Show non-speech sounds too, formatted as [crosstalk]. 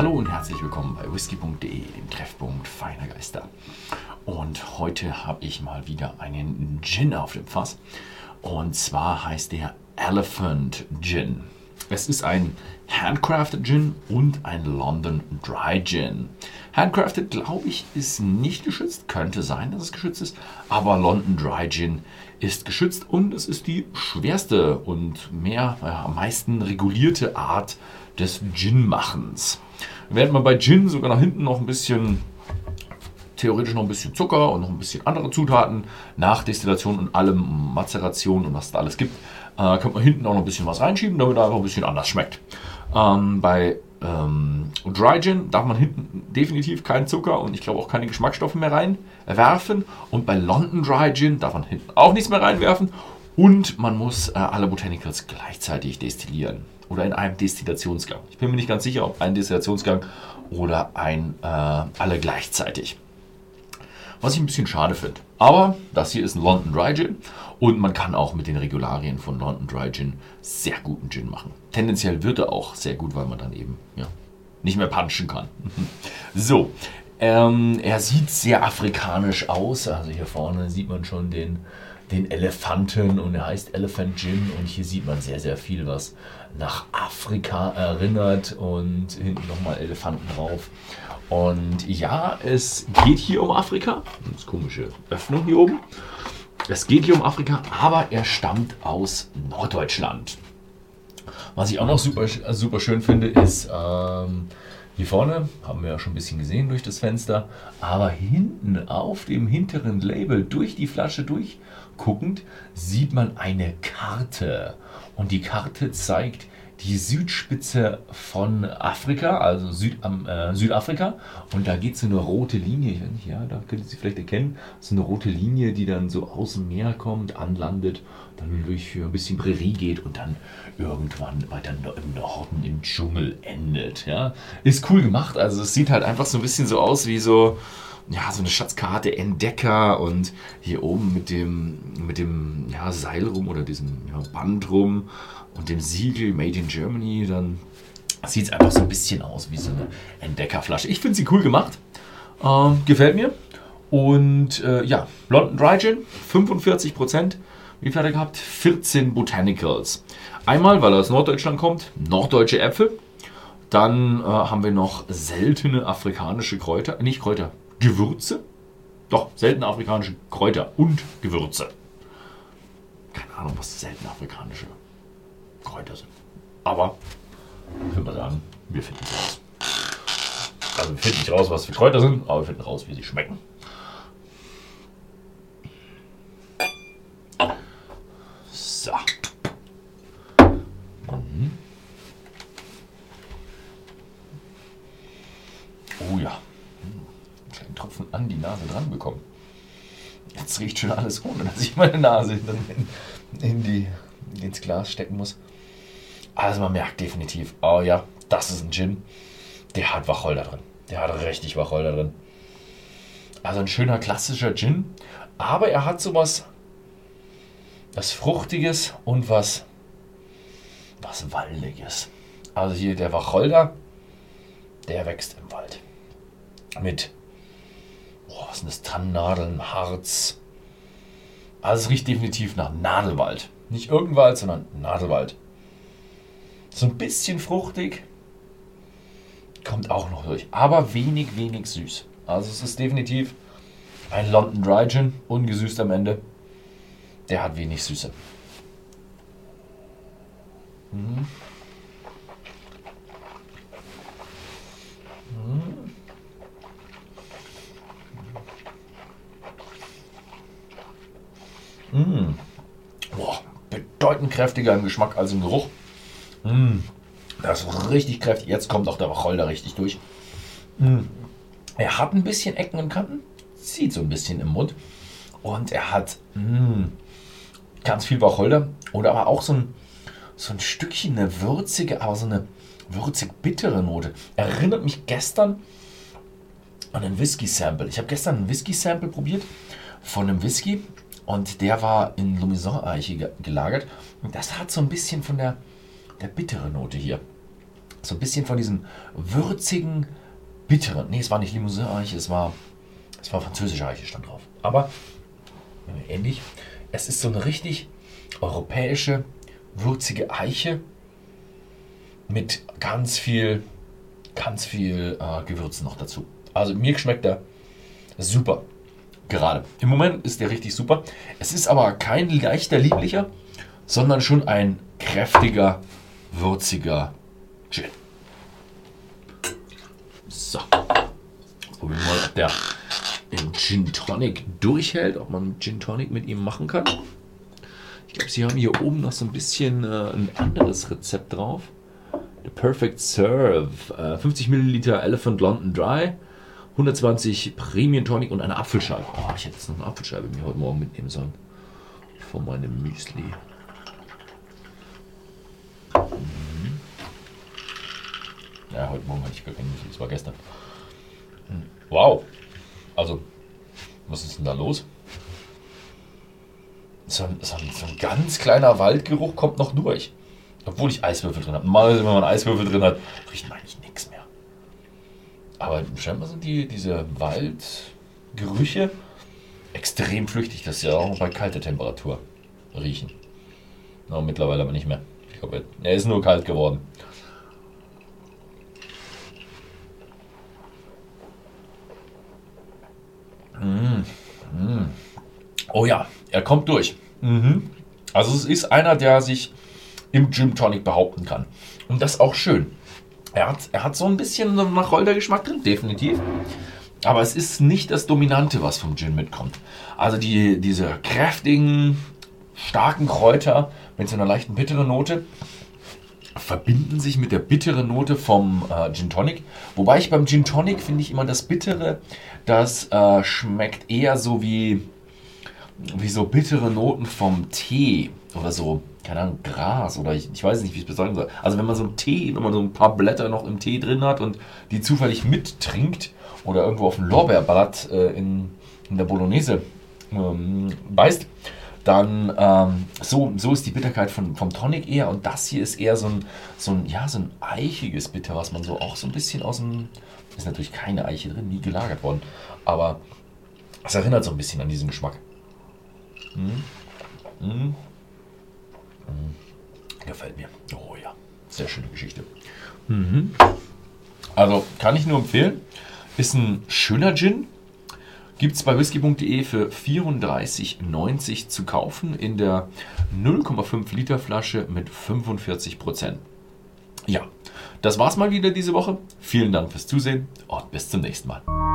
Hallo und herzlich willkommen bei whisky.de, dem Treffpunkt feiner Geister. Und heute habe ich mal wieder einen Gin auf dem Fass. Und zwar heißt der Elephant Gin. Es ist ein Handcrafted Gin und ein London Dry Gin. Handcrafted, glaube ich, ist nicht geschützt. Könnte sein, dass es geschützt ist. Aber London Dry Gin ist geschützt und es ist die schwerste und mehr, ja, am meisten regulierte Art des Gin-Machens. Während man bei Gin sogar nach hinten noch ein bisschen theoretisch noch ein bisschen Zucker und noch ein bisschen andere Zutaten nach Destillation und allem Mazeration und was es da alles gibt, äh, könnte man hinten auch noch ein bisschen was reinschieben, damit er einfach ein bisschen anders schmeckt. Ähm, bei ähm, Dry Gin darf man hinten definitiv keinen Zucker und ich glaube auch keine Geschmacksstoffe mehr reinwerfen. Und bei London Dry Gin darf man hinten auch nichts mehr reinwerfen. Und man muss äh, alle Botanicals gleichzeitig destillieren oder in einem Destillationsgang. Ich bin mir nicht ganz sicher, ob ein Destillationsgang oder ein äh, alle gleichzeitig. Was ich ein bisschen schade finde. Aber das hier ist ein London Dry Gin und man kann auch mit den Regularien von London Dry Gin sehr guten Gin machen. Tendenziell wird er auch sehr gut, weil man dann eben ja, nicht mehr punchen kann. [laughs] so, ähm, er sieht sehr afrikanisch aus. Also hier vorne sieht man schon den, den Elefanten und er heißt Elephant Gin und hier sieht man sehr, sehr viel, was nach Afrika erinnert und hinten nochmal Elefanten drauf. Und ja, es geht hier um Afrika. Das komische Öffnung hier oben. Es geht hier um Afrika, aber er stammt aus Norddeutschland. Was ich auch noch super, super schön finde, ist ähm, hier vorne, haben wir ja schon ein bisschen gesehen durch das Fenster, aber hinten auf dem hinteren Label, durch die Flasche durchguckend, sieht man eine Karte. Und die Karte zeigt die Südspitze von Afrika, also Süd, äh, Südafrika. Und da geht so eine rote Linie, ja, da könnt ihr sie vielleicht erkennen, so eine rote Linie, die dann so aus dem Meer kommt, anlandet, dann durch ein bisschen Prärie geht und dann irgendwann weiter im Norden im Dschungel endet. Ja. Ist cool gemacht, also es sieht halt einfach so ein bisschen so aus wie so, ja, so eine Schatzkarte Entdecker und hier oben mit dem, mit dem ja, Seil rum oder diesem ja, Band rum und dem Siegel Made in Germany, dann sieht es einfach so ein bisschen aus wie so eine Entdeckerflasche. Ich finde sie cool gemacht. Ähm, gefällt mir. Und äh, ja, London Dry Gin, 45%. Wie viel hat er gehabt? 14 Botanicals. Einmal, weil er aus Norddeutschland kommt, norddeutsche Äpfel. Dann äh, haben wir noch seltene afrikanische Kräuter, nicht Kräuter, Gewürze. Doch, seltene afrikanische Kräuter und Gewürze. Keine Ahnung, was seltene afrikanische Kräuter sind. Aber ich würde mal sagen, wir finden es raus. Also wir finden nicht raus, was für Kräuter sind, aber wir finden raus, wie sie schmecken. So. Mhm. Oh ja. Kleinen Tropfen an die Nase dran bekommen. Jetzt riecht schon alles, ohne dass ich meine Nase in, in die, ins Glas stecken muss. Also man merkt definitiv, oh ja, das ist ein Gin. Der hat Wacholder drin. Der hat richtig Wacholder drin. Also ein schöner klassischer Gin. Aber er hat sowas, was Fruchtiges und was, was Waldiges. Also hier der Wacholder, der wächst im Wald. Mit, oh, was sind das, Tannennadeln, Harz. Also es riecht definitiv nach Nadelwald. Nicht irgendwald, sondern Nadelwald. So ein bisschen fruchtig. Kommt auch noch durch. Aber wenig, wenig süß. Also es ist definitiv ein London Dry Gin. Ungesüßt am Ende. Der hat wenig Süße. Mhm. Mmh. Boah, bedeutend kräftiger im Geschmack als im Geruch. Mm, das ist richtig kräftig. Jetzt kommt auch der Wacholder richtig durch. Mm. Er hat ein bisschen Ecken und Kanten, zieht so ein bisschen im Mund. Und er hat mm, ganz viel Wacholder oder aber auch so ein, so ein Stückchen eine würzige, aber so eine würzig-bittere Note. Erinnert mich gestern an ein Whisky-Sample. Ich habe gestern ein Whisky-Sample probiert von einem Whisky und der war in Lumison-Eiche gelagert. Und das hat so ein bisschen von der der bittere Note hier. so ein bisschen von diesem würzigen, bitteren. Nee, es war nicht Limousin-Eiche, es war, es war französische Eiche, stand drauf. Aber äh, ähnlich. Es ist so eine richtig europäische, würzige Eiche mit ganz viel, ganz viel äh, Gewürzen noch dazu. Also mir schmeckt er super. Gerade. Im Moment ist der richtig super. Es ist aber kein leichter, lieblicher, sondern schon ein kräftiger, würziger Gin. So. Probieren wir mal, ob der im Gin Tonic durchhält, ob man Gin Tonic mit ihm machen kann. Ich glaube, sie haben hier oben noch so ein bisschen äh, ein anderes Rezept drauf. The Perfect Serve. Äh, 50 Milliliter Elephant London Dry. 120 Premium Tonic und eine Apfelscheibe. Oh, ich hätte jetzt noch eine Apfelscheibe mir heute Morgen mitnehmen sollen. Von meinem Müsli. Mhm. Ja, heute Morgen hatte ich gar kein Müsli, das war gestern. Wow. Also, was ist denn da los? So ein, so, ein, so ein ganz kleiner Waldgeruch kommt noch durch. Obwohl ich Eiswürfel drin habe. Mal, wenn man Eiswürfel drin hat, riecht man eigentlich nichts mehr. Aber scheinbar sind die, diese Waldgerüche extrem flüchtig. Das ist ja auch bei kalter Temperatur riechen. No, mittlerweile aber nicht mehr. Ich glaube, er ist nur kalt geworden. Mm, mm. Oh ja, er kommt durch. Mhm. Also es ist einer, der sich im Gym Tonic behaupten kann. Und das auch schön. Er hat, er hat so ein bisschen nach Rolder-Geschmack drin, definitiv. Aber es ist nicht das Dominante, was vom Gin mitkommt. Also die, diese kräftigen, starken Kräuter mit so einer leichten bitteren Note verbinden sich mit der bitteren Note vom äh, Gin Tonic. Wobei ich beim Gin Tonic finde ich immer das Bittere, das äh, schmeckt eher so wie, wie so bittere Noten vom Tee oder so, keine Ahnung, Gras oder ich, ich weiß nicht, wie ich es beschreiben soll. Also wenn man so einen Tee, wenn man so ein paar Blätter noch im Tee drin hat und die zufällig mittrinkt oder irgendwo auf ein Lorbeerblatt äh, in, in der Bolognese ähm, beißt, dann ähm, so, so ist die Bitterkeit von, vom Tonic eher und das hier ist eher so ein, so ein, ja, so ein eichiges Bitter, was man so auch so ein bisschen aus dem, ist natürlich keine Eiche drin, nie gelagert worden, aber es erinnert so ein bisschen an diesen Geschmack. Mm. Mm. Mm. Gefällt mir. Oh ja, sehr schöne Geschichte. Mhm. Also kann ich nur empfehlen. Ist ein schöner Gin, Gibt es bei whisky.de für 34,90 zu kaufen in der 0,5 Liter Flasche mit 45 Prozent. Ja, das war's mal wieder diese Woche. Vielen Dank fürs Zusehen und bis zum nächsten Mal.